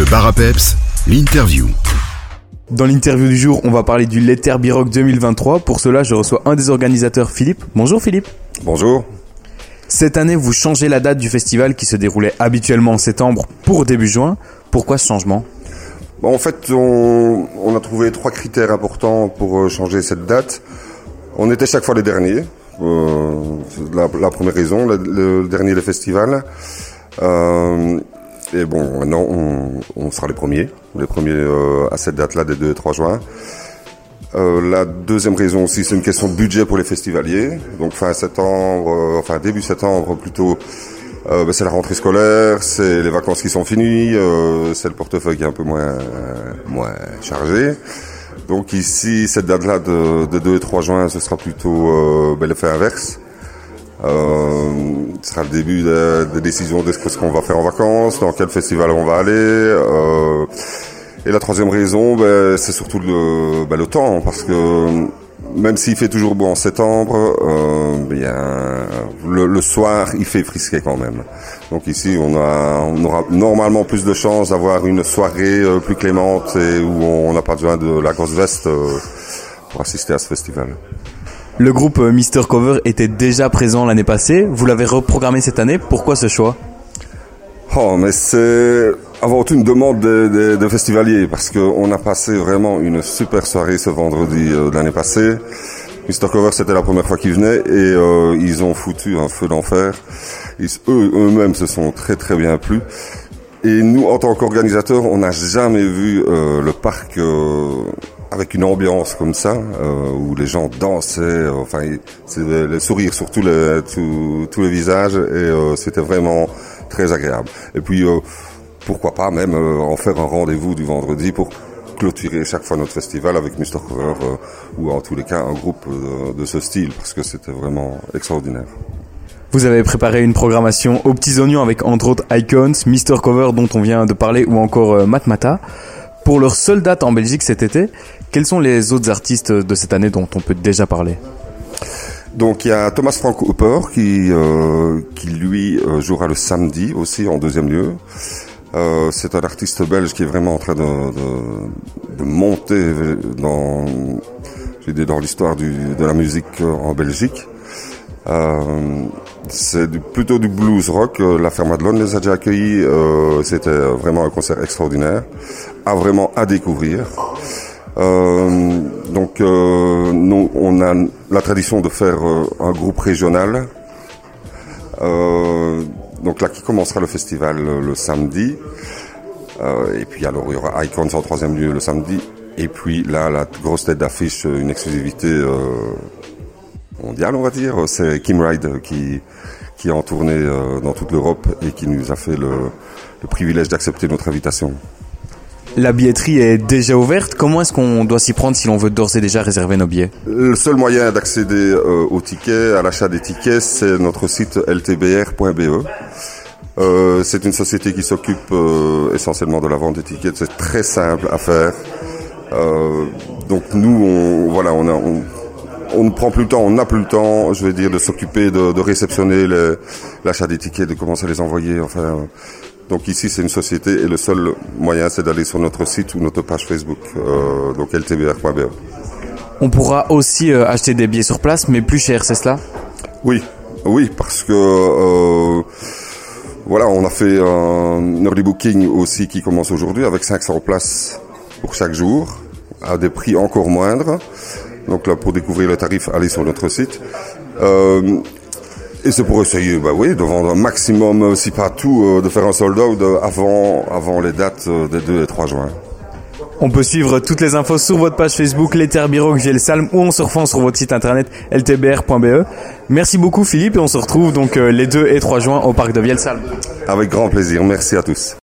Le bar à peps, l'interview. Dans l'interview du jour, on va parler du Letter Biroc 2023. Pour cela, je reçois un des organisateurs, Philippe. Bonjour Philippe. Bonjour. Cette année, vous changez la date du festival qui se déroulait habituellement en septembre pour début juin. Pourquoi ce changement? En fait, on, on a trouvé trois critères importants pour euh, changer cette date. On était chaque fois les derniers. Euh, c'est la, la première raison, le, le dernier le festival. Euh, et bon, maintenant, on, sera les premiers. Les premiers euh, à cette date-là, des 2 et 3 juin. Euh, la deuxième raison aussi, c'est une question de budget pour les festivaliers. Donc fin septembre, euh, enfin début septembre plutôt, euh, ben, c'est la rentrée scolaire, c'est les vacances qui sont finies, euh, c'est le portefeuille qui est un peu moins moins chargé. Donc ici, cette date-là de, de 2 et 3 juin, ce sera plutôt ben, l'effet inverse. Euh, ce sera le début de, de décision de ce qu'on va faire en vacances, dans quel festival on va aller. Euh, et la troisième raison, ben, c'est surtout le, ben, le temps, parce que même s'il fait toujours beau en septembre, euh, bien, le, le, soir, il fait frisquer quand même. Donc ici, on, a, on aura normalement plus de chances d'avoir une soirée euh, plus clémente et où on n'a pas besoin de la grosse veste euh, pour assister à ce festival. Le groupe euh, Mister Cover était déjà présent l'année passée. Vous l'avez reprogrammé cette année. Pourquoi ce choix? Oh, mais c'est avant tout une demande de, festivaliers parce qu'on a passé vraiment une super soirée ce vendredi euh, de l'année passée. Mr. Cover, c'était la première fois qu'ils venaient et euh, ils ont foutu un feu d'enfer. Eux, eux-mêmes se sont très très bien plu. Et nous, en tant qu'organisateurs, on n'a jamais vu le parc avec une ambiance comme ça, euh, où les gens dansaient, euh, enfin, c'est le sourire sur tous les, tous les visages, et euh, c'était vraiment très agréable. Et puis, euh, pourquoi pas même euh, en faire un rendez-vous du vendredi pour clôturer chaque fois notre festival avec Mr. Cover, euh, ou en tous les cas un groupe de ce style, parce que c'était vraiment extraordinaire. Vous avez préparé une programmation aux petits oignons avec entre autres Icons, Mister Cover dont on vient de parler ou encore Matmata. Pour leur seule date en Belgique cet été, quels sont les autres artistes de cette année dont on peut déjà parler? Donc il y a Thomas Frank Hooper qui, euh, qui lui euh, jouera le samedi aussi en deuxième lieu. Euh, c'est un artiste belge qui est vraiment en train de, monter dans, l'histoire de la musique en Belgique. C'est plutôt du blues rock. La Ferme Madelon les a déjà accueillis. Euh, C'était vraiment un concert extraordinaire, à vraiment à découvrir. Euh, donc, euh, nous, on a la tradition de faire euh, un groupe régional. Euh, donc là, qui commencera le festival le, le samedi. et puis alors, il y aura Icons en troisième lieu le samedi. Et puis là, la grosse tête d'affiche, une exclusivité mondiale, on va dire, c'est Kim Ride qui, qui est en tournée euh, dans toute l'Europe et qui nous a fait le, le privilège d'accepter notre invitation. La billetterie est déjà ouverte. Comment est-ce qu'on doit s'y prendre si l'on veut d'ores et déjà réserver nos billets? Le seul moyen d'accéder euh, aux tickets, à l'achat des tickets, c'est notre site ltbr.be. Euh, c'est une société qui s'occupe euh, essentiellement de la vente des tickets. C'est très simple à faire. Donc nous, on, voilà, on a, on, on ne prend plus le temps, on n'a plus le temps, je veux dire, de s'occuper de, de, réceptionner l'achat des tickets, de commencer à les envoyer. Enfin, donc ici, c'est une société et le seul moyen, c'est d'aller sur notre site ou notre page Facebook, euh, donc ltbr.be. On pourra aussi euh, acheter des billets sur place, mais plus cher, c'est cela? Oui, oui, parce que euh, voilà, on a fait un early booking aussi qui commence aujourd'hui avec 500 places pour chaque jour à des prix encore moindres. Donc là, pour découvrir le tarif, allez sur notre site. Euh, et c'est pour essayer, bah oui, de vendre un maximum, si pas tout, de faire un sold out avant, avant les dates des 2 et 3 juin. On peut suivre toutes les infos sur votre page Facebook, l'Etherbiro que j'ai le Salm, ou en surfant sur votre site internet ltbr.be. Merci beaucoup Philippe et on se retrouve donc les 2 et 3 juin au parc de Vielsalm. Avec grand plaisir, merci à tous.